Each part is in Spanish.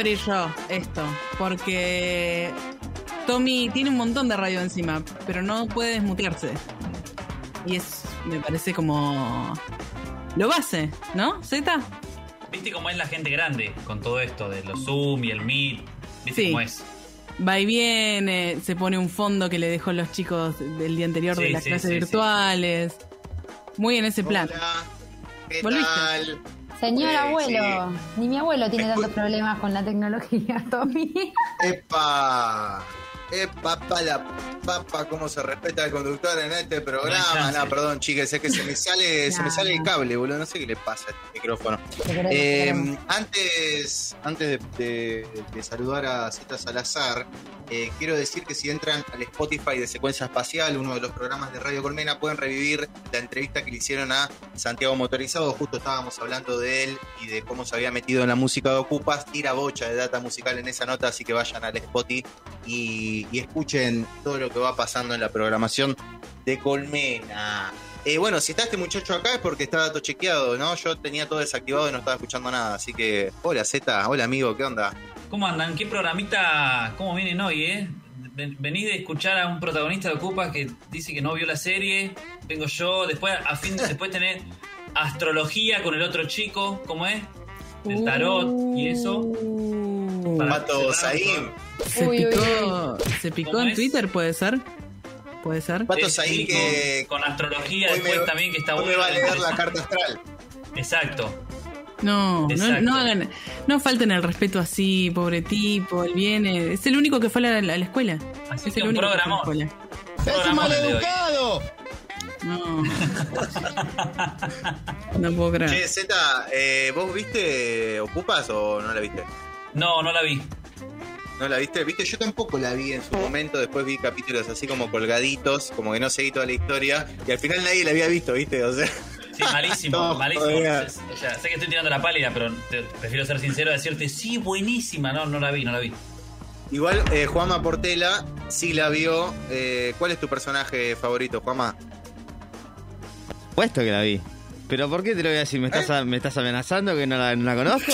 abrir yo esto, porque Tommy tiene un montón de radio encima, pero no puede desmutearse. Y es, me parece como lo base, ¿no? ¿Z? ¿Viste cómo es la gente grande con todo esto de los Zoom y el Meet? ¿Viste Sí. cómo es? Va y viene, se pone un fondo que le dejó los chicos del día anterior de las sí, clases sí, sí. virtuales. Muy en ese plan. Hola, ¿qué ¿Volviste? tal? Señor abuelo, ni mi abuelo tiene Escu- tantos problemas con la tecnología, Tommy. Epa, epa, pa la papa, cómo se respeta el conductor en este programa. No, perdón, chicas, es que se me sale, se me sale el cable, boludo. No sé qué le pasa a este micrófono. Eh, antes antes de, de- de saludar a Z Salazar, eh, quiero decir que si entran al Spotify de Secuencia Espacial, uno de los programas de Radio Colmena, pueden revivir la entrevista que le hicieron a Santiago Motorizado. Justo estábamos hablando de él y de cómo se había metido en la música de Ocupas. Tira bocha de data musical en esa nota, así que vayan al Spotify y, y escuchen todo lo que va pasando en la programación de Colmena. Eh, bueno, si está este muchacho acá es porque está dato chequeado, ¿no? Yo tenía todo desactivado y no estaba escuchando nada, así que... Hola Z, hola amigo, ¿qué onda? ¿Cómo andan? ¿Qué programita? ¿Cómo vienen hoy, eh? Ven- Venís de escuchar a un protagonista de Ocupa que dice que no vio la serie. Vengo yo. Después, a fin, después tener astrología con el otro chico. ¿Cómo es? El tarot y eso. Uh, Pato Saim. se Uy, uy, picó, se picó ¿Cómo en es? Twitter, ¿puede ser? ¿Puede ser? Pato Eh, Saim que... Con, con astrología hoy después me- también que está hoy me bueno. va a leer la carta astral. Exacto. No, no, Exacto. no hagan, no falten el respeto así, pobre tipo, él viene, es el único que fue a la, a la escuela. Así es que el un único que fue a la programón. escuela. ¡Es un maleducado! No. no puedo creer. Che, Z, eh, ¿vos viste Ocupas o no la viste? No, no la vi. ¿No la viste? ¿Viste? Yo tampoco la vi en su momento, después vi capítulos así como colgaditos, como que no seguí toda la historia, y al final nadie la había visto, ¿viste? O sea... Sí, malísimo, No, malísimo. joder. O sea, sé que estoy tirando la pálida, pero te- prefiero ser sincero y decirte, sí, buenísima. No, no la vi, no la vi. Igual, eh, Juanma Portela sí la vio. Eh, ¿Cuál es tu personaje favorito, Juanma? Puesto que la vi. ¿Pero por qué te lo voy a decir? ¿Me estás, a- me estás amenazando que no la, no la conozco?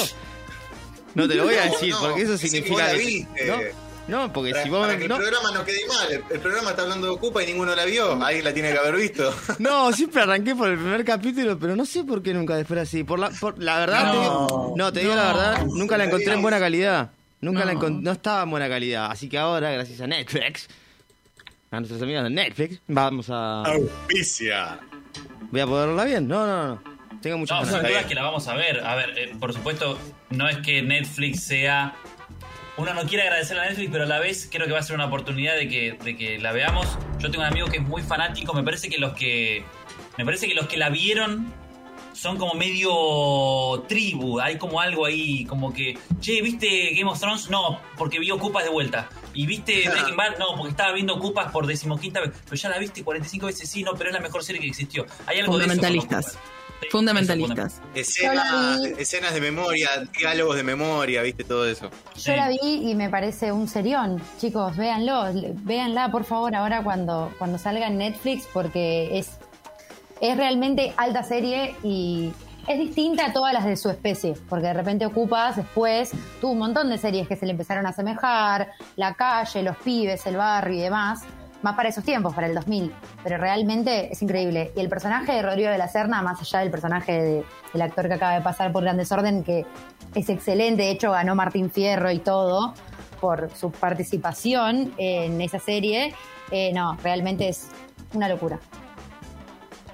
No te lo voy a decir, no, porque eso si significa vos la que- viste. ¿No? No, porque Para, si vos... para que no, el programa no quede mal. El, el programa está hablando de Ocupa y ninguno la vio. Ahí la tiene que haber visto. no, siempre arranqué por el primer capítulo, pero no sé por qué nunca después así. Por la, por, la verdad, No, te digo, no, te digo la verdad, nunca la encontré en buena calidad. Nunca la No. encon- no estaba en buena calidad. Así que ahora, gracias a Netflix, a nuestros amigos de Netflix, vamos a... Auspicia. Voy a poder verla bien. No, no, no. Tengo muchas No, ganas. sin duda es que la vamos a ver. A ver, eh, por supuesto, no es que Netflix sea. Uno no quiere agradecer a Netflix, pero a la vez creo que va a ser una oportunidad de que, de que la veamos. Yo tengo un amigo que es muy fanático. Me parece que los que. Me parece que los que la vieron son como medio tribu. Hay como algo ahí, como que. Che, ¿viste Game of Thrones? No, porque vi Ocupas de vuelta. ¿Y viste Breaking Bad? No, porque estaba viendo Ocupas por decimoquinta vez. Pero ya la viste 45 veces, sí, no, pero es la mejor serie que existió. Hay algo de eso con Fundamentalistas. Sí, Fundamentalistas. eso, Escenas, de memoria, diálogos de memoria, ¿viste? Todo eso. Yo la vi y me parece un serión. Chicos, véanlo, véanla por favor ahora cuando, cuando salga en Netflix porque es, es realmente alta serie y es distinta a todas las de su especie. Porque de repente Ocupas después tuvo un montón de series que se le empezaron a asemejar, La calle, Los pibes, El barrio y demás. Más para esos tiempos, para el 2000. Pero realmente es increíble. Y el personaje de Rodrigo de la Serna, más allá del personaje de- del actor que acaba de pasar por Gran Desorden, que es excelente, de hecho ganó Martín Fierro y todo por su participación en esa serie, eh, no, realmente es una locura.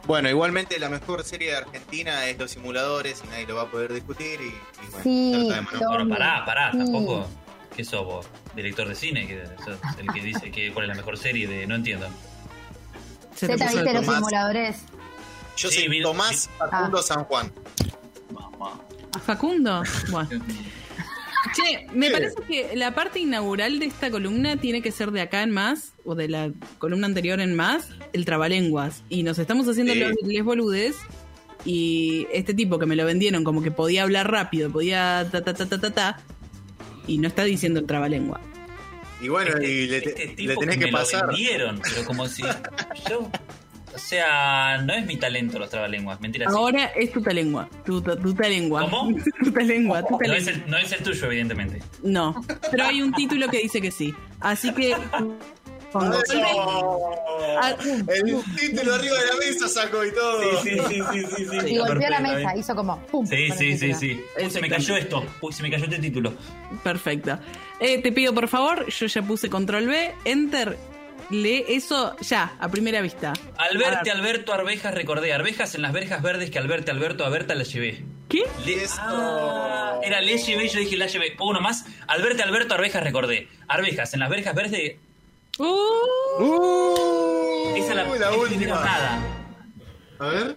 Bueno, igualmente la mejor serie de Argentina es Los Simuladores y nadie lo va a poder discutir. Y, y bueno, Sí, Bueno, pará, pará, Sí. tampoco. ¿Qué sos vos? Director de cine, que sos el que dice que cuál es la mejor serie de. No entiendo. Se te ¿viste los Tomás. simuladores? Yo Sí, soy vi- Tomás Facundo San Juan. Mamá. ¿A Facundo? Bueno. Che, me ¿Qué? parece que la parte inaugural de esta columna tiene que ser de acá en más, o de la columna anterior en más, el trabalenguas. Y nos estamos haciendo Sí. los les boludes. Y este tipo que me lo vendieron como que podía hablar rápido, podía ta ta ta ta ta ta, y no está diciendo el trabalengua. Y bueno, y le, Este te- tipo le tenés que me lo pasar. vendieron, pero como si. Yo. O sea, no es mi talento los trabalenguas, mentira. sí. Ahora es tu lengua. Tu, tu, tu lengua. ¿Cómo? Tu lengua. Tu No es, el, no es el tuyo, evidentemente. No, pero hay un título que dice que sí. Así que. Ah, El título arriba de la mesa sacó y todo. sí, sí, sí, sí. sí. Y golpeó la mesa, ¿eh? hizo como ¡pum! Sí, sí, sí, sí. Uy, se me cayó esto. Uy, se me cayó este título. Perfecto. Eh, te pido por favor, yo ya puse control B, enter, lee eso ya, a primera vista. Al verte, ver. Alberto, arvejas, recordé. Arvejas en las verjas verdes que al verte, Alberto, a Berta la llevé. ¿Qué? Le-. Ah, era le llevé, yo dije la llevé. Pongo uno más. Al verte, Alberto, arvejas, recordé. Arvejas en las verjas verdes. Uh, Uh, Esa es la, la última. nada. A ver.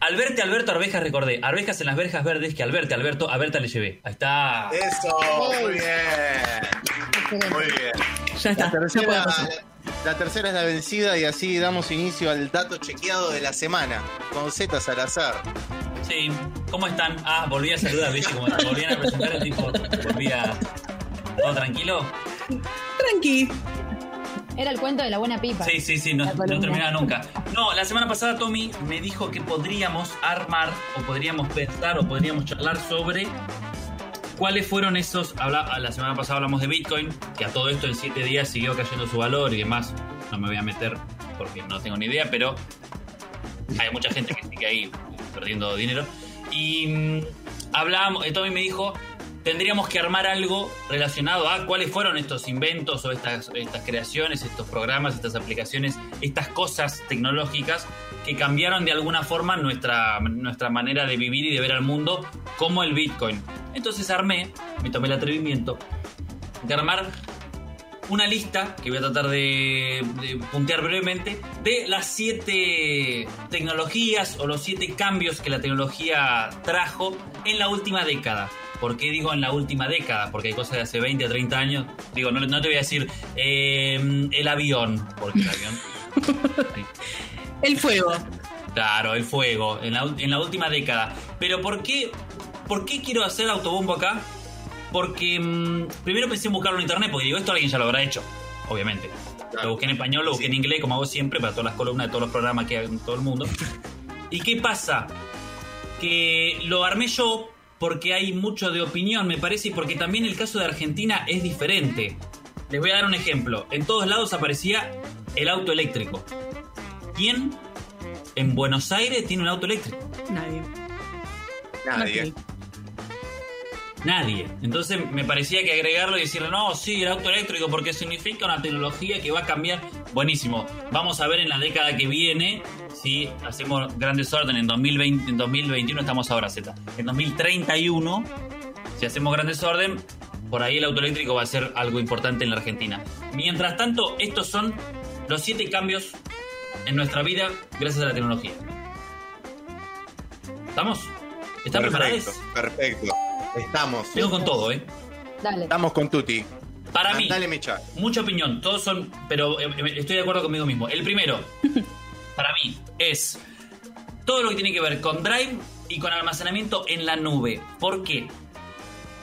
Al verte, Alberto, arvejas, recordé. Arvejas en las verjas verdes que al verte, Alberto, a Berta le llevé. Ahí está. Eso. Muy bien. Muy bien. ya está. La ya puede tercera, pasar. la tercera es la vencida y así damos inicio al dato chequeado de la semana con Z Salazar. Sí. ¿Cómo están? Ah, volví a saludar, ¿viste? Como volvían a presentar, el tipo volvía. ¿Todo tranquilo? Tranqui. Era el cuento de la buena pipa. Sí, sí, sí, no, terminaba nunca. No, la semana pasada Tommy me dijo que podríamos armar, o podríamos pensar, o podríamos charlar sobre cuáles fueron esos. Habla, la semana pasada hablamos de Bitcoin, que a todo esto en siete días siguió cayendo su valor y demás. No me voy a meter porque no tengo ni idea, pero hay mucha gente que sigue ahí perdiendo dinero. Y mm, hablábamos, eh, Tommy me dijo, tendríamos que armar algo relacionado a cuáles fueron estos inventos o estas, creaciones, estos programas, estas aplicaciones, estas cosas tecnológicas que cambiaron de alguna forma nuestra, nuestra manera de vivir y de ver al mundo, como el Bitcoin. Entonces armé, me tomé el atrevimiento de armar una lista que voy a tratar de, de puntear brevemente de las siete tecnologías o los siete cambios que la tecnología trajo en la última década. ¿Por qué digo en la última década? Porque hay cosas de hace 20 o 30 años. Digo, no, no te voy a decir eh, el avión, porque el avión. El fuego. Claro, el fuego, en la, ul- en la última década. Pero ¿por qué, ¿por qué quiero hacer autobombo acá? Porque mm, primero pensé en buscarlo en internet, porque digo, esto alguien ya lo habrá hecho, obviamente. Claro. Lo busqué en español, lo busqué Sí. en inglés, como hago siempre, para todas las columnas de todos los programas que hay en todo el mundo. ¿Y qué pasa? Que lo armé yo porque hay mucho de opinión, me parece, y porque también el caso de Argentina es diferente. Les voy a dar un ejemplo. En todos lados aparecía el auto eléctrico. ¿Quién en Buenos Aires tiene un auto eléctrico? Nadie. Nadie. Nadie. Entonces me parecía que agregarlo y decirle, no, sí, el auto eléctrico, porque significa una tecnología que va a cambiar. Buenísimo. Vamos a ver en la década que viene si hacemos gran desorden. En 2020, en 2021 estamos ahora, Z. En 2031, si hacemos gran desorden, por ahí el auto eléctrico va a ser algo importante en la Argentina. Mientras tanto, estos son los siete cambios en nuestra vida gracias a la tecnología. ¿Estamos? ¿Están preparados? Perfecto, perfecto. Estamos. Vengo con todo, ¿eh? Dale. Estamos con Tuti. Para mí, Dale mecha. mucha opinión, todos son, pero eh, eh, estoy de acuerdo conmigo mismo. El primero, es todo lo que tiene que ver con Drive y con almacenamiento en la nube. ¿Por qué?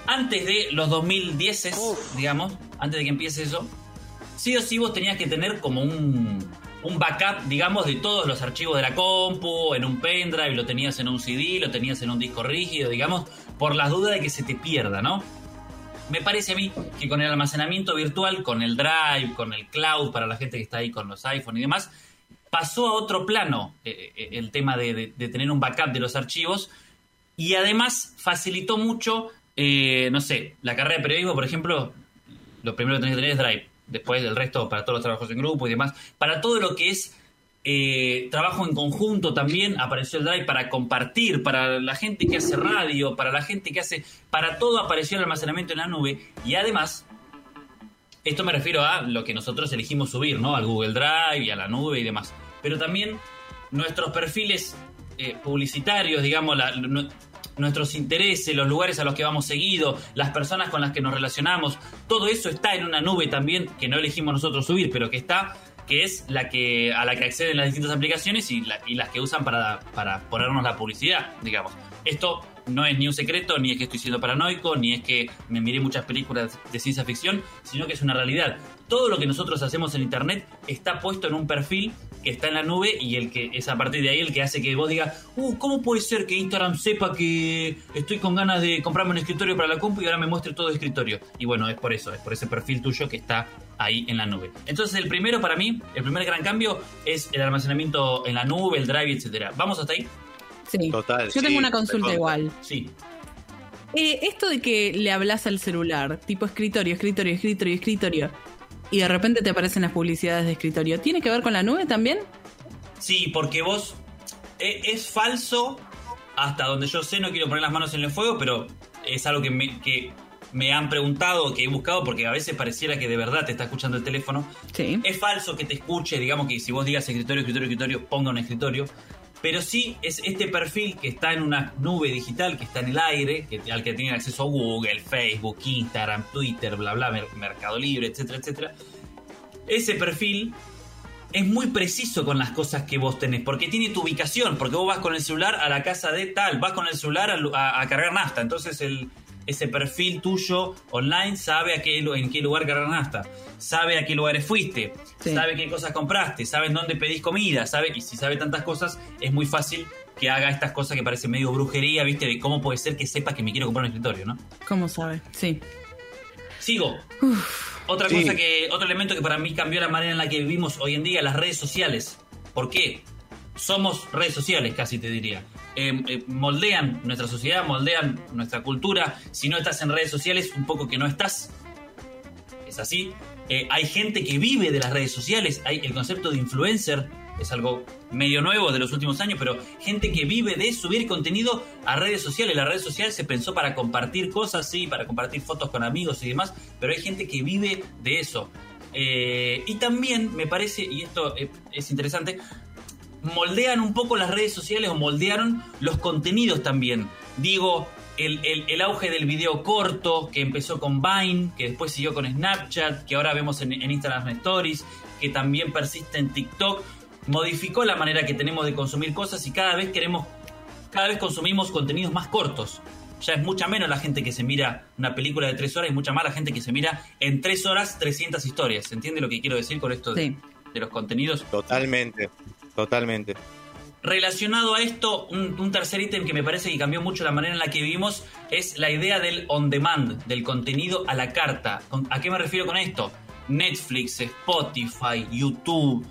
Antes de los 2010, digamos, antes de que empiece eso, sí o sí vos tenías que tener como un, un backup, digamos, de todos los archivos de la compu, en un pendrive, lo tenías en un CD, lo tenías en un disco rígido, digamos, por las dudas de que se te pierda, ¿no? Me parece a mí que con el almacenamiento virtual, con el Drive, con el cloud para la gente que está ahí con los iPhone y demás, pasó a otro plano eh, eh, el tema de, tener un backup de los archivos y además facilitó mucho, eh, no sé, la carrera de periodismo, por ejemplo, lo primero que tenés que tener es Drive, después del resto para todos los trabajos en grupo y demás, para todo lo que es eh, trabajo en conjunto también apareció el Drive para compartir, para la gente que hace radio, para la gente que hace, para todo apareció el almacenamiento en la nube y además, esto me refiero a lo que nosotros elegimos subir, ¿no? Al Google Drive y a la nube y demás, pero también nuestros perfiles eh, publicitarios, digamos, nuestros intereses, los lugares a los que vamos seguido, las personas con las que nos relacionamos, todo eso está en una nube también que no elegimos nosotros subir, pero que está, que es la que a la que acceden las distintas aplicaciones y, y las que usan para, para ponernos la publicidad, digamos. Esto no es ni un secreto, ni es que estoy siendo paranoico, ni es que me miré muchas películas de ciencia ficción, sino que es una realidad. Todo lo que nosotros hacemos en Internet está puesto en un perfil que está en la nube y el que es a partir de ahí el que hace que vos digas, uh, ¿cómo puede ser que Instagram sepa que estoy con ganas de comprarme un escritorio para la compu y ahora me muestre todo de escritorio? Y bueno, es por eso, es por ese perfil tuyo que está ahí en la nube. Entonces el primero para mí, el primer gran cambio es el almacenamiento en la nube, el drive, etcétera. ¿Vamos hasta ahí? Sí. Total, Yo sí, tengo una consulta igual. Sí. Eh, esto de que le hablas al celular, tipo escritorio, escritorio, escritorio, escritorio, y de repente te aparecen las publicidades de escritorio, ¿tiene que ver con la nube también? Sí, porque vos e- es falso hasta donde yo sé, no quiero poner las manos en el fuego, pero es algo que me, que me han preguntado, que he buscado, porque a veces pareciera que de verdad te está escuchando el teléfono. Sí. Es falso que te escuche, digamos que si vos digas escritorio, escritorio, escritorio, ponga un escritorio. Pero sí es este perfil que está en una nube digital, que está en el aire, al que tiene acceso Google, Facebook, Instagram, Twitter, bla, bla, Mer- Mercado Libre, etcétera, etcétera. Ese perfil es muy preciso con las cosas que vos tenés, porque tiene tu ubicación, porque vos vas con el celular a la casa de tal, vas con el celular a, lu- a- a cargar nafta, entonces el, ese perfil tuyo online sabe a qué, en qué lugar cargar nafta, sabe a qué lugares fuiste, Sí. sabe qué cosas compraste, sabe en dónde pedís comida, sabe, y si sabe tantas cosas, es muy fácil que haga estas cosas que parecen medio brujería, viste, de cómo puede ser que sepa que me quiero comprar un escritorio, ¿no? ¿Cómo sabe? Sí. Sigo. Otra Sí. cosa que, otro elemento que para mí cambió la manera en la que vivimos hoy en día, las redes sociales. ¿Por qué? Somos redes sociales, casi te diría. Eh, eh, moldean nuestra sociedad, moldean nuestra cultura. Si no estás en redes sociales, un poco que no estás. Es así. Eh, hay gente que vive de las redes sociales. Hay el concepto de influencer. Es algo medio nuevo de los últimos años, pero gente que vive de subir contenido a redes sociales. La red social se pensó para compartir cosas, sí, para compartir fotos con amigos y demás, pero hay gente que vive de eso. Y también me parece, y esto es interesante, moldean un poco las redes sociales o moldearon los contenidos también. Digo, el, el- el auge del video corto que empezó con Vine, que después siguió con Snapchat, que ahora vemos en, en Instagram Stories, que también persiste en TikTok, modificó la manera que tenemos de consumir cosas y cada vez queremos, cada vez consumimos contenidos más cortos. Ya es mucha menos la gente que se mira una película de tres horas y mucha más la gente que se mira en tres horas 300 historias. ¿Se entiende lo que quiero decir con esto de, Sí. de los contenidos? Totalmente, totalmente. Relacionado a esto, un, tercer ítem que me parece que cambió mucho la manera en la que vivimos es la idea del on demand, del contenido a la carta. ¿Con- ¿A qué me refiero con esto? Netflix, Spotify, YouTube,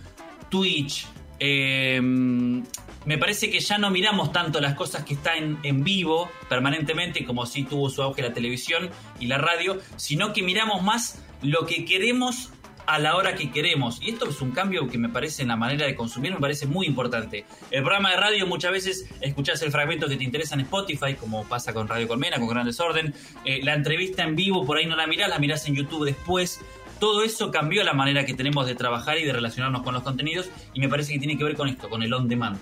Twitch. eh, me parece que ya no miramos tanto las cosas que están en vivo permanentemente, como si tuvo su auge la televisión y la radio, sino que miramos más lo que queremos a la hora que queremos. Y esto es un cambio que me parece en la manera de consumir, me parece muy importante. El programa de radio muchas veces escuchás el fragmento que te interesa en Spotify, como pasa con Radio Colmena, con Gran Desorden. Eh, la entrevista en vivo por ahí no la mirás, la mirás en YouTube después. Todo eso cambió la manera que tenemos de trabajar y de relacionarnos con los contenidos y me parece que tiene que ver con esto, con el on demand.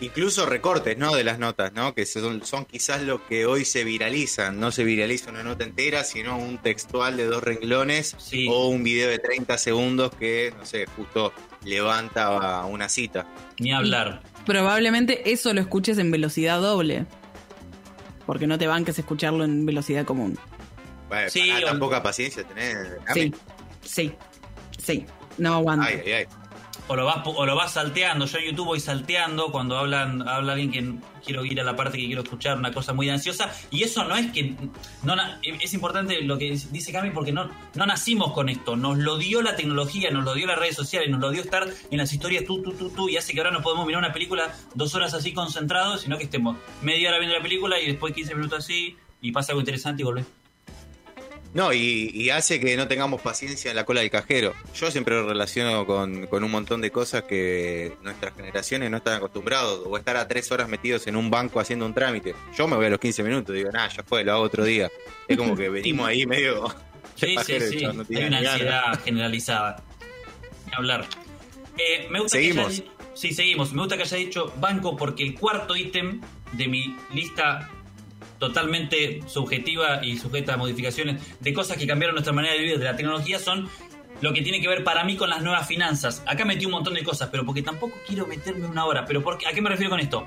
Incluso recortes, ¿no? De las notas, ¿no? Que son, son quizás lo que hoy se viralizan. No se viraliza una nota entera, sino un textual de dos renglones Sí. o un video de 30 segundos que, no sé, justo levanta una cita. Ni hablar. Probablemente eso lo escuches en velocidad doble. Porque no te banques escucharlo en velocidad común. Bueno, Sí, tan poca paciencia tenés. Sí, sí, sí. No aguanto. Ay, ay, ay. O lo vas o lo vas salteando. Yo en YouTube voy salteando cuando hablan habla alguien que quiero ir a la parte que quiero escuchar, una cosa muy ansiosa. Y eso no es que no es importante lo que dice Cami porque no no nacimos con esto. Nos lo dio la tecnología, nos lo dio las redes sociales, nos lo dio estar en las historias tú tú tú tú y hace que ahora no podemos mirar una película dos horas así concentrados, sino que estemos media hora viendo la película y después 15 minutos así y pasa algo interesante y volvés. No, y, y hace que no tengamos paciencia en la cola del cajero. Yo siempre lo relaciono con, con un montón de cosas que nuestras generaciones no están acostumbrados. O estar a tres horas metidos en un banco haciendo un trámite. Yo me voy a los 15 minutos digo, nada, ya fue, lo hago otro día. Es como que venimos ahí medio... Sí, sí, sí. no Hay una ansiedad generalizada. Hablar. Eh, me gusta Seguimos. Que haya, sí, seguimos. Me gusta que haya dicho banco porque el cuarto ítem de mi lista totalmente subjetiva y sujeta a modificaciones de cosas que cambiaron nuestra manera de vivir de la tecnología son lo que tiene que ver para mí con las nuevas finanzas. Acá metí un montón de cosas, pero porque tampoco quiero meterme una hora. Pero ¿por qué? ¿a qué me refiero con esto?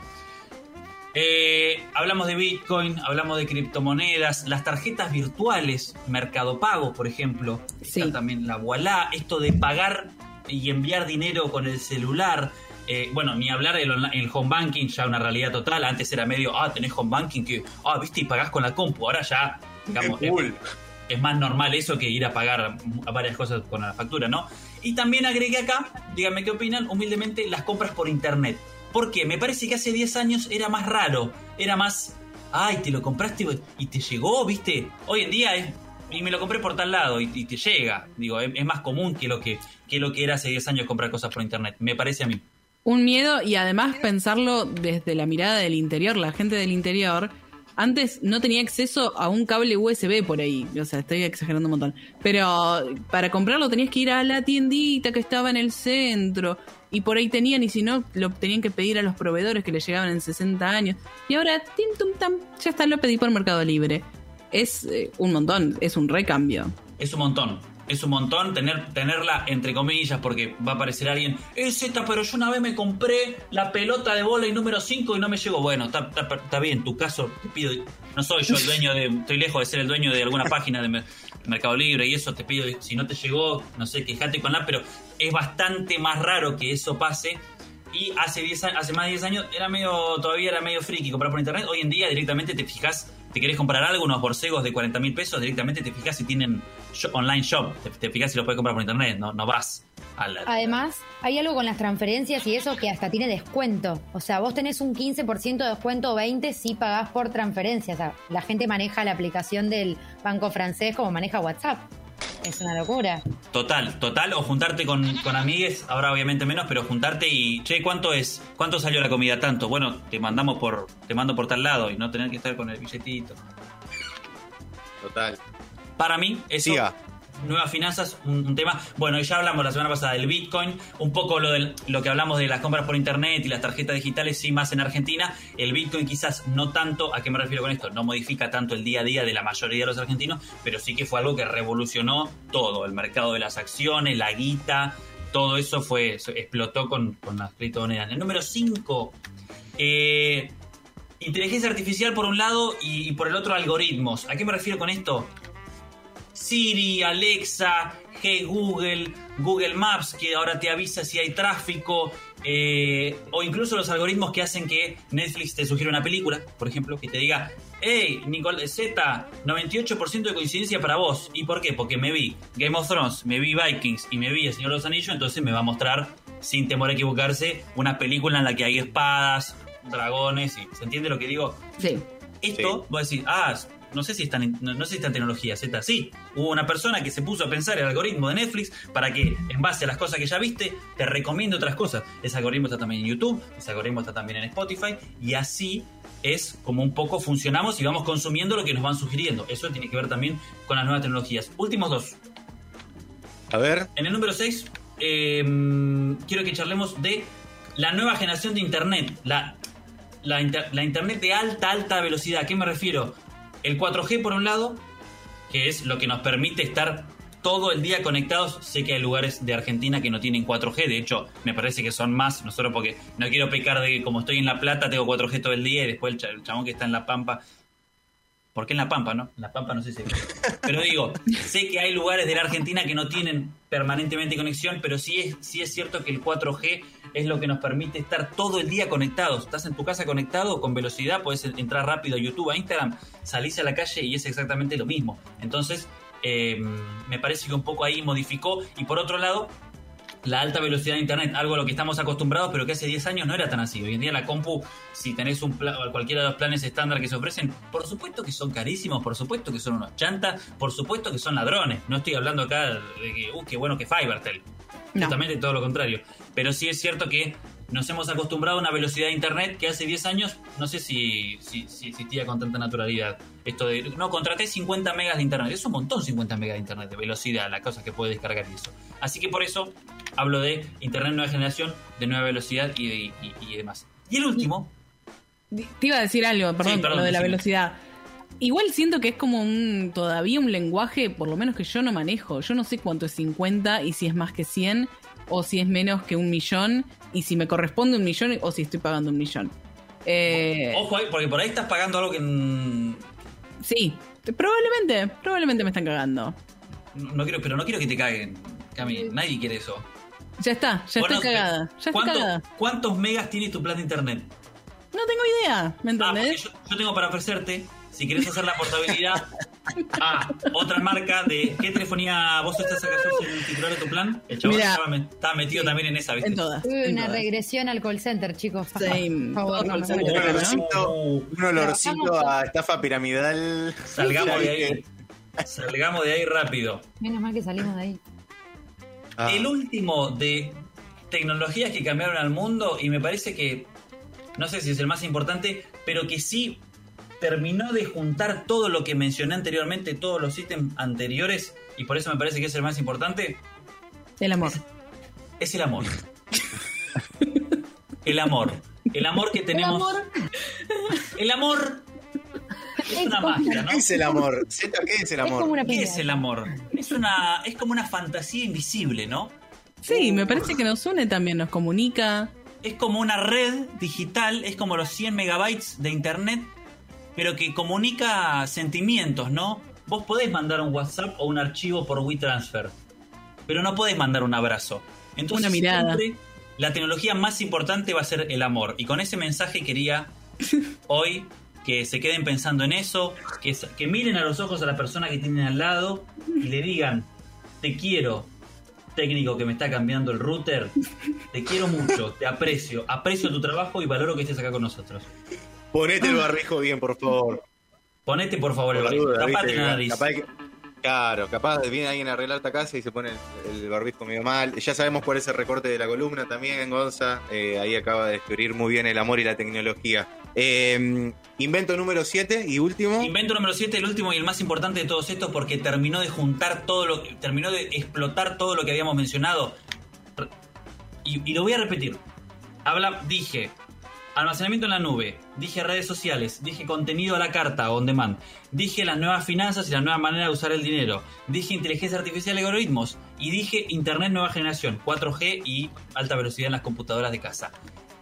Eh, hablamos de Bitcoin, hablamos de criptomonedas, las tarjetas virtuales, Mercado Pago, por ejemplo. Sí. Está también la Wallah, esto de pagar y enviar dinero con el celular. Eh, bueno, ni hablar del el home banking, ya una realidad total. Antes era medio, ah, tenés home banking que, ah, viste, y pagás con la compu. Ahora ya, digamos, es- más normal eso que ir a pagar a varias cosas con la factura, ¿no? Y también agregué acá, díganme qué opinan, humildemente, las compras por internet. ¿Por qué? Me parece que hace 10 años era más raro, era más, ay, te lo compraste y te llegó, ¿viste? Hoy en día es, y me lo compré por tal lado y, y te llega. Digo, es, es más común que lo que, que lo que era hace 10 años comprar cosas por internet, me parece a mí. Un miedo y además pensarlo desde la mirada del interior, la gente del interior. Antes no tenía acceso a un cable USB por ahí, o sea, estoy exagerando un montón. Pero para comprarlo tenías que ir a la tiendita que estaba en el centro y por ahí tenían y si no lo tenían que pedir a los proveedores que le llegaban en 60 años. Y ahora, tim, tum, tam, ya está, lo pedí por Mercado Libre. Es eh, un montón, es un recambio. Es un montón. Es un montón tener, tenerla entre comillas porque va a aparecer alguien, es Z, pero yo una vez me compré la pelota de bola y número 5 y no me llegó. Bueno, está, está- está bien, tu caso, te pido, no soy yo el dueño de, estoy lejos de ser el dueño de alguna página de Mer- Mercado Libre y eso te pido, si no te llegó, no sé, quejate con la, pero es bastante más raro que eso pase. Y hace 10 años, hace más de 10 años era medio, todavía era medio friki comprar por internet. Hoy en día directamente te fijas, te querés comprar algo, unos borcegos de 40 mil pesos, directamente te fijas si tienen online shop. Te, fijas si lo puedes comprar por internet, no, no vas a la... Además, hay algo con las transferencias y eso que hasta tiene descuento. O sea, vos tenés un 15% de descuento o 20% si pagás por transferencias. O sea, la gente maneja la aplicación del banco francés como maneja WhatsApp. Es una locura. Total, total, o juntarte con, con amigues, ahora obviamente menos, pero juntarte y, che, ¿cuánto es? ¿Cuánto salió la comida? Tanto. Bueno, te mandamos por, te mando por tal lado y no tener que estar con el billetito. Total. Para mí, eso. Siga. Nuevas finanzas, un, tema. Bueno, ya hablamos la semana pasada del Bitcoin, un poco lo, del, lo que hablamos de las compras por internet y las tarjetas digitales, sí, más en Argentina. El Bitcoin quizás no tanto, ¿a qué me refiero con esto? No modifica tanto el día a día de la mayoría de los argentinos, pero sí que fue algo que revolucionó todo, el mercado de las acciones, la guita, todo eso fue, explotó con, con las criptomonedas. El número 5, eh, inteligencia artificial por un lado y por el otro algoritmos. ¿A qué me refiero con esto? Siri, Alexa, Hey Google, Google Maps, que ahora te avisa si hay tráfico, eh, o incluso los algoritmos que hacen que Netflix te sugiera una película, por ejemplo, que te diga, hey, Nicole Z, 98% de coincidencia para vos. ¿Y por qué? Porque me vi Game of Thrones, me vi Vikings y me vi El Señor de los Anillos, entonces me va a mostrar, sin temor a equivocarse, una película en la que hay espadas, dragones, y ¿se entiende lo que digo? Sí. Esto, Sí. voy a decir, ah, no sé si están en- no, no sé si está en tecnología Z. Sí, hubo una persona que se puso a pensar el algoritmo de Netflix para que, en base a las cosas que ya viste, te recomiende otras cosas. Ese algoritmo está también en YouTube, ese algoritmo está también en Spotify, y así es como un poco funcionamos y vamos consumiendo lo que nos van sugiriendo. Eso tiene que ver también con las nuevas tecnologías. Últimos dos. A ver. En el número 6, quiero que charlemos de la nueva generación de Internet. La, la, inter- la Internet de alta, alta velocidad. ¿A qué me refiero? El 4G por un lado, que es lo que nos permite estar todo el día conectados. Sé que hay lugares de Argentina que no tienen 4G, de hecho me parece que son más, no solo porque no quiero pecar de que como estoy en La Plata tengo 4G todo el día y después el chabón que está en La Pampa ¿Por qué en La Pampa, no? En La Pampa no sé si. Pero digo, sé que hay lugares de la Argentina que no tienen permanentemente conexión, pero sí es, sí es cierto que el 4G es lo que nos permite estar todo el día conectados. Estás en tu casa conectado con velocidad, puedes entrar rápido a YouTube, a Instagram, salís a la calle y es exactamente lo mismo. Entonces, eh, me parece que un poco ahí modificó. Y por otro lado, la alta velocidad de internet, algo a lo que estamos acostumbrados, pero que hace 10 años no era tan así. Hoy en día la compu, si tenés un pla- cualquiera de los planes estándar que se ofrecen, por supuesto que son carísimos, por supuesto que son unos chantas, por supuesto que son ladrones. No estoy hablando acá de que, uh, qué bueno que Fivertel. No. Justamente todo lo contrario. Pero sí es cierto que nos hemos acostumbrado a una velocidad de internet que hace 10 años no sé si, si, si existía con tanta naturalidad. Esto de, no, contraté 50 megas de internet. Es un montón 50 megas de internet, de velocidad, la cosa que puede descargar y eso. Así que por eso hablo de internet nueva generación, de nueva velocidad y, de- y- y demás. Y el último, Te iba a decir algo, perdón, Sí, perdón, lo de la velocidad. Igual siento que es como un todavía un lenguaje, por lo menos que yo no manejo. Yo no sé cuánto es 50 y si es más que 100 o si es menos que un millón y si me corresponde un millón o si estoy pagando un millón. Eh, ojo ahí, porque por ahí estás pagando algo que sí, probablemente, probablemente me están cagando. no quiero, pero no quiero que te caguen, Cami. Nadie quiere eso. Ya está, ya Bueno, estoy cagada. Ya estoy ¿cuánto- cagada. ¿Cuántos megas tiene tu plan de internet? No tengo idea, ¿me Ah, entendés? yo, yo tengo para ofrecerte, si querés hacer la portabilidad a otra marca de qué telefonía vos estás acá sos el titular de tu plan. El Mira. estaba, me- estaba metido también en esa, ¿viste? en todas. Uy, en una todas. regresión al call center, chicos. Same. Por favor, no. Un olorcito, un olorcito a estafa piramidal. salgamos de ahí. Salgamos de ahí rápido. Menos mal que salimos de ahí. Ah, El último de tecnologías que cambiaron al mundo y me parece que, no sé si es el más importante, pero que sí terminó de juntar todo lo que mencioné anteriormente, todos los ítems anteriores, y por eso me parece que es el más importante, El amor. es el amor. el amor. El amor que tenemos. El amor. Es una magia, ¿no? ¿Qué es el amor? Z, ¿qué es el Es amor? como una ¿Qué es el amor? Es una, es como una fantasía invisible, ¿no? Sí, me parece que nos une también, nos comunica. Es como una red digital, es como los 100 megabytes de internet, pero que comunica sentimientos, ¿no? Vos podés mandar un WhatsApp o un archivo por WeTransfer, pero no podés mandar un abrazo. Entonces, Una mirada. siempre la tecnología más importante va a ser el amor. Y con ese mensaje quería hoy que se queden pensando en eso, que, que miren a los ojos a la persona que tienen al lado y le digan, te quiero, técnico que me está cambiando el router, te quiero mucho, te aprecio, aprecio tu trabajo y valoro que estés acá con nosotros. Ponete el barbijo bien, por favor. Ponete por favor el Por duda, tapate la nariz. Capaz que- claro, capaz viene alguien a arreglar esta casa y se pone el, el barbijo medio mal. Ya sabemos cuál es el recorte de la columna también, Gonza. Eh, ahí acaba de descubrir muy bien el amor y la tecnología. Eh, invento número 7 y último. Invento número 7, el último y el más importante de todos estos porque terminó de juntar todo lo terminó de explotar todo lo que habíamos mencionado. Y, y lo voy a repetir. Habla, dije almacenamiento en la nube, dije redes sociales, dije contenido a la carta on demand, dije las nuevas finanzas y la nueva manera de usar el dinero, dije inteligencia artificial y algoritmos y dije internet nueva generación, 4G y alta velocidad en las computadoras de casa.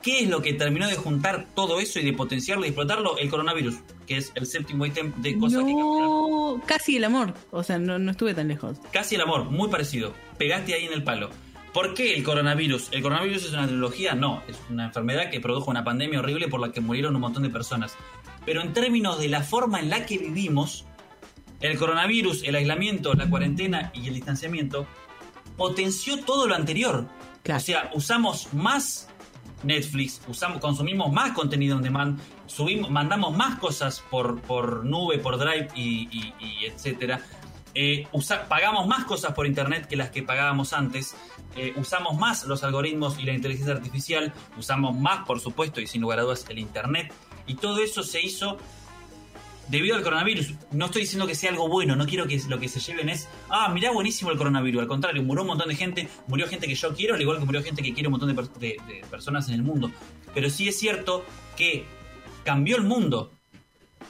¿Qué es lo que terminó de juntar todo eso y de potenciarlo y explotarlo? El coronavirus, que es el séptimo ítem de cosas que cambiaron. No, casi el amor. O sea, no, no estuve tan lejos. Casi el amor, muy parecido. Pegaste ahí en el palo. ¿Por qué el coronavirus? ¿El coronavirus es una tecnología? No, es una enfermedad que produjo una pandemia horrible por la que murieron un montón de personas. Pero en términos de la forma en la que vivimos, el coronavirus, el aislamiento, la cuarentena y el distanciamiento potenció todo lo anterior. Claro. O sea, usamos más Netflix, usamos, consumimos más contenido on demand, subimos, mandamos más cosas por, por nube, por Drive y, y- y etcétera. Eh, usa- pagamos más cosas por internet que las que pagábamos antes. Eh, usamos más los algoritmos y la inteligencia artificial. Usamos más, por supuesto, y sin lugar a dudas, el internet. Y todo eso se hizo debido al coronavirus. No estoy diciendo que sea algo bueno, no quiero que lo que se lleven es, ah, mirá, buenísimo el coronavirus. Al contrario, murió un montón de gente, murió gente que yo quiero, al igual que murió gente que quiere un montón de, per- de- de personas en el mundo. Pero sí es cierto que cambió el mundo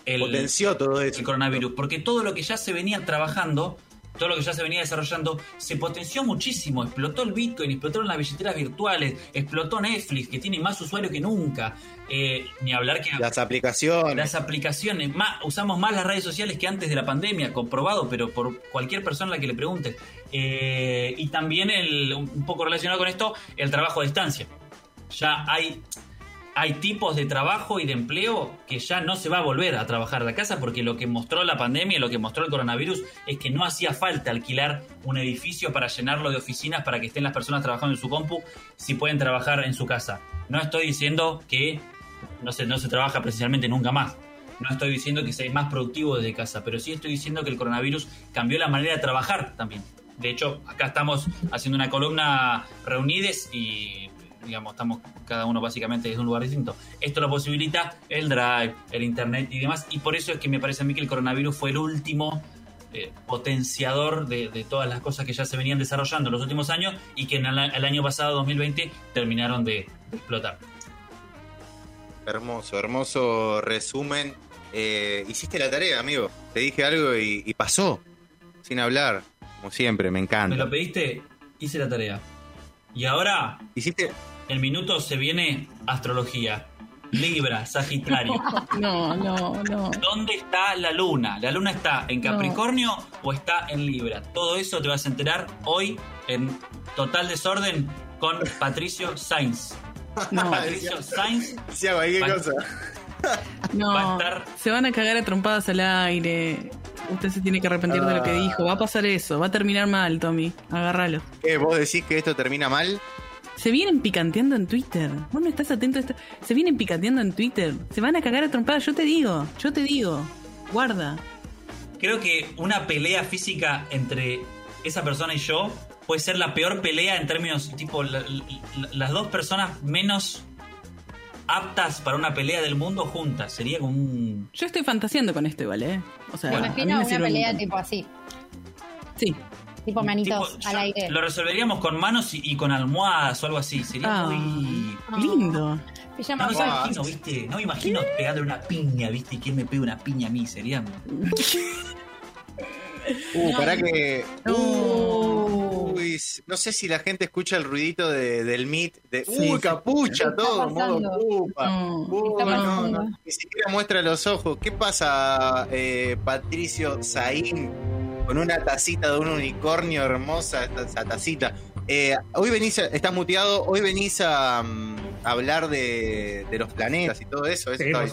el, Potenció todo eso. el coronavirus, porque todo lo que ya se venía trabajando, todo lo que ya se venía desarrollando, se potenció muchísimo. Explotó el Bitcoin, explotaron las billeteras virtuales, explotó Netflix, que tiene más usuarios que nunca. Eh, ni hablar que Las aplicaciones. las aplicaciones, más, usamos más las redes sociales que antes de la pandemia, comprobado, pero por cualquier persona a la que le preguntes. Eh, y también, el, un poco relacionado con esto, el trabajo a distancia. Ya hay, hay tipos de trabajo y de empleo que ya no se va a volver a trabajar de casa porque lo que mostró la pandemia, lo que mostró el coronavirus, es que no hacía falta alquilar un edificio para llenarlo de oficinas para que estén las personas trabajando en su compu si pueden trabajar en su casa. No estoy diciendo que no se, no se trabaja presencialmente nunca más. No estoy diciendo que sea más productivo desde casa, pero sí estoy diciendo que el coronavirus cambió la manera de trabajar también. De hecho, acá estamos haciendo una columna reunides y digamos, estamos cada uno básicamente desde un lugar distinto. Esto lo posibilita el drive, el internet y demás, y por eso es que me parece a mí que el coronavirus fue el último eh, potenciador de, de todas las cosas que ya se venían desarrollando en los últimos años y que en el, el año pasado, 2020, terminaron de, de explotar. Hermoso, hermoso resumen. Eh, hiciste la tarea, amigo. Te dije algo y, y pasó. Sin hablar. Como siempre, me Me encanta. lo pediste, hice la tarea. Y ahora Hiciste. El minuto se viene astrología. Libra, Sagitario. No, no, no. ¿Dónde está la luna? ¿La luna está en Capricornio o está en Libra? Todo eso te vas a enterar hoy en Total Desorden con Patricio Sainz. No, Patricio Sainz Si hago cualquier Va- cosa. no. Va a estar- Se van a cagar a trompadas al aire. Usted se tiene que arrepentir de lo que Ah. dijo. Va a pasar eso. Va a terminar mal, Tommy. Agárralo. ¿Qué, ¿Vos decís que esto termina mal? Se vienen picanteando en Twitter. Vos no estás atento a esto. Se vienen picanteando en Twitter. Se van a cagar a trompadas. Yo te digo. Yo te digo. Guarda. Creo que una pelea física entre esa persona y yo puede ser la peor pelea en términos, tipo, la- la- las dos personas menos aptas para una pelea del mundo juntas. Sería como un... Yo estoy fantaseando con esto igual, ¿eh? O sea, Me a mí imagino una un pelea tipo así, Sí. Tipo manitos tipo, al aire. Lo resolveríamos con manos y, y con almohadas o algo así. Sería Ah, muy... lindo. Pijama No me Ah. imagino, ¿viste? No me imagino pegándole una piña, ¿viste? ¿Y quién me pega una piña a mí? Sería... Uh, para que. No. Uy, no sé si la gente escucha el ruidito de, del meet. De, Sí, uy, sí. capucha, ¿Qué está todo, modo pupa. No. Uy, ¿Qué está no, no, ni siquiera muestra los ojos. ¿Qué pasa, eh, Patricio Zain? Con una tacita de un unicornio hermosa, esta- esa tacita. Eh, hoy venís, a- estás muteado, hoy venís a, mm, a hablar de, de los planetas y todo eso. ¿Eso Sí, estaba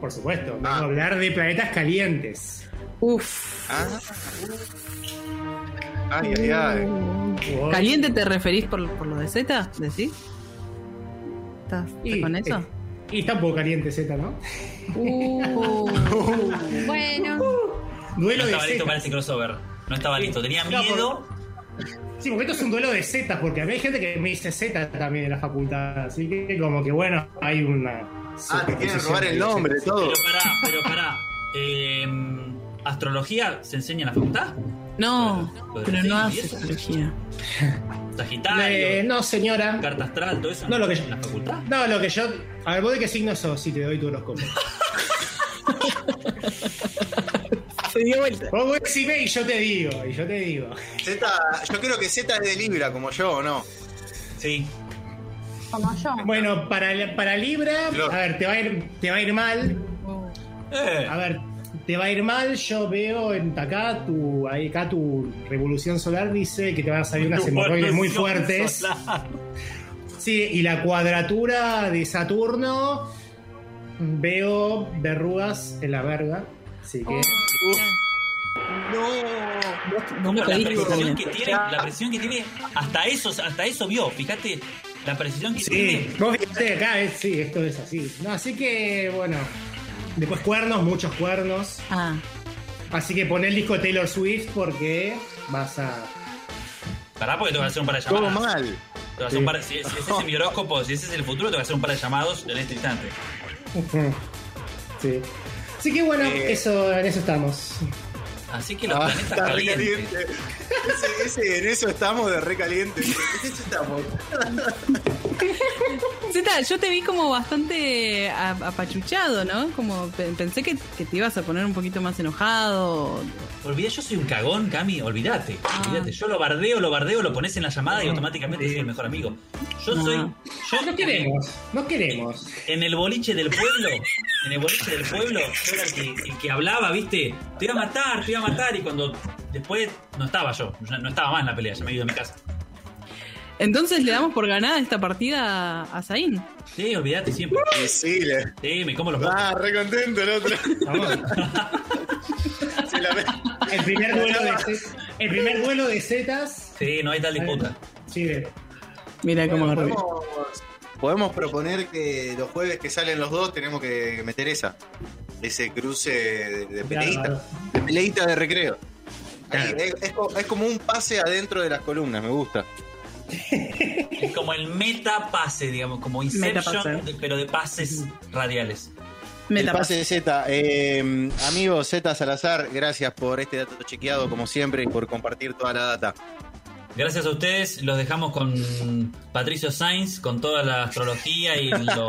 por supuesto. Por Ah. a hablar de planetas calientes. Uf. Ah. Ay, ay, ay. ¿Caliente te referís por, por lo de Z? ¿Decís? ¿Estás, Y- con eso? eh, Y está un poco caliente Z, ¿no? Uh. Bueno, No Duelo de estaba listo para ese crossover. No estaba listo. Tenía No, por- miedo. Sí, porque esto es un duelo de Z, porque a mí hay gente que me dice Z también en la facultad. Así que como que bueno, hay una... Ah, te quieren robar el nombre, Z. todo. Pero pará, pero pará. Eh, ¿Astrología se enseña en la facultad? No, pero no hace astrología. Sagitario, Eh, no, señora. carta astral, todo eso. No, lo que- en la facultad. No, lo que yo... A ver, ¿vos de qué signo sos si te doy tu horóscopo? Se dio vuelta. Vos decime y yo te digo, y yo te digo. Z, yo creo que Z es de Libra, como yo, ¿o no? Sí. como yo. Bueno, para, para Libra, Flor. a ver, te va a ir, te va a ir mal. Eh, A ver, te va a ir mal. Yo veo en acá tu, ahí, acá tu revolución solar dice que te van a salir unas hemorroides muy fuertes. Solar. Sí, y la cuadratura de Saturno veo verrugas en la verga. Así que. No me la pedís precisión también. que tiene, la precisión que tiene, hasta eso, hasta eso vio, fíjate la precisión que Sí, tiene. vos fíjate acá, es- sí, esto es así. No, así que, bueno. Después cuernos, muchos cuernos. Ah, Así que pon el disco Taylor Swift porque vas a. Pará porque tengo que hacer un par de Todo llamadas. mal. Tengo que hacer un par de- si, si ese es mi horóscopo, si ese es el futuro, tengo que hacer un par de llamados en este instante. Sí. Así que bueno, Eh. eso, en eso estamos. Así que los Ah, planetas calientes. caliente. Ese, ese- en eso estamos de re caliente. En eso estamos. Yo te vi como bastante apachuchado, ¿no? Como pe- pensé que, que te ibas a poner un poquito más enojado. Olvidá, yo soy un cagón, Cami, olvídate. Ah. Olvídate. Yo lo bardeo, lo bardeo, lo pones en la llamada y automáticamente soy el mejor amigo. Yo Ah. soy. Yo No queremos, no queremos. En el boliche del pueblo, en el boliche del pueblo, yo era el que, el que hablaba, ¿viste? Te iba a matar, te iba a matar. Y cuando después no estaba yo, no, no estaba más en la pelea, ya me he ido a mi casa. Entonces le damos por ganada esta partida a Zain. Sí, olvídate siempre. Y sí, le- Sí, me como los. Ah, re contento el otro. La ve. El primer duelo de Z- el primer duelo de Zetas. Sí, no hay tal disputa. Sí, Mira cómo agarró. Podemos, podemos proponer que los jueves que salen los dos tenemos que meter esa. Ese cruce de, de peleita. Claro. De peleita de recreo. Ahí, Claro. es, es es como un pase adentro de las columnas, me gusta. Es como el meta pase, digamos, como Inception, Metapase. de- pero de pases radiales. El pase de Z. Eh, amigo Z Salazar, gracias por este dato chequeado como siempre y por compartir toda la data. Gracias a ustedes, los dejamos con Patricio Sainz, con toda la astrología y lo- lo-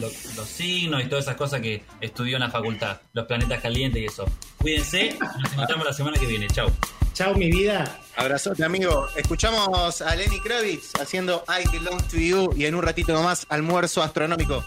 los signos y todas esas cosas que estudió en la facultad, los planetas calientes y eso. Cuídense, nos encontramos la semana que viene. Chao. Chao, mi vida. Abrazote, amigo. Escuchamos a Lenny Kravitz haciendo I Belong to You y en un ratito nomás almuerzo astronómico.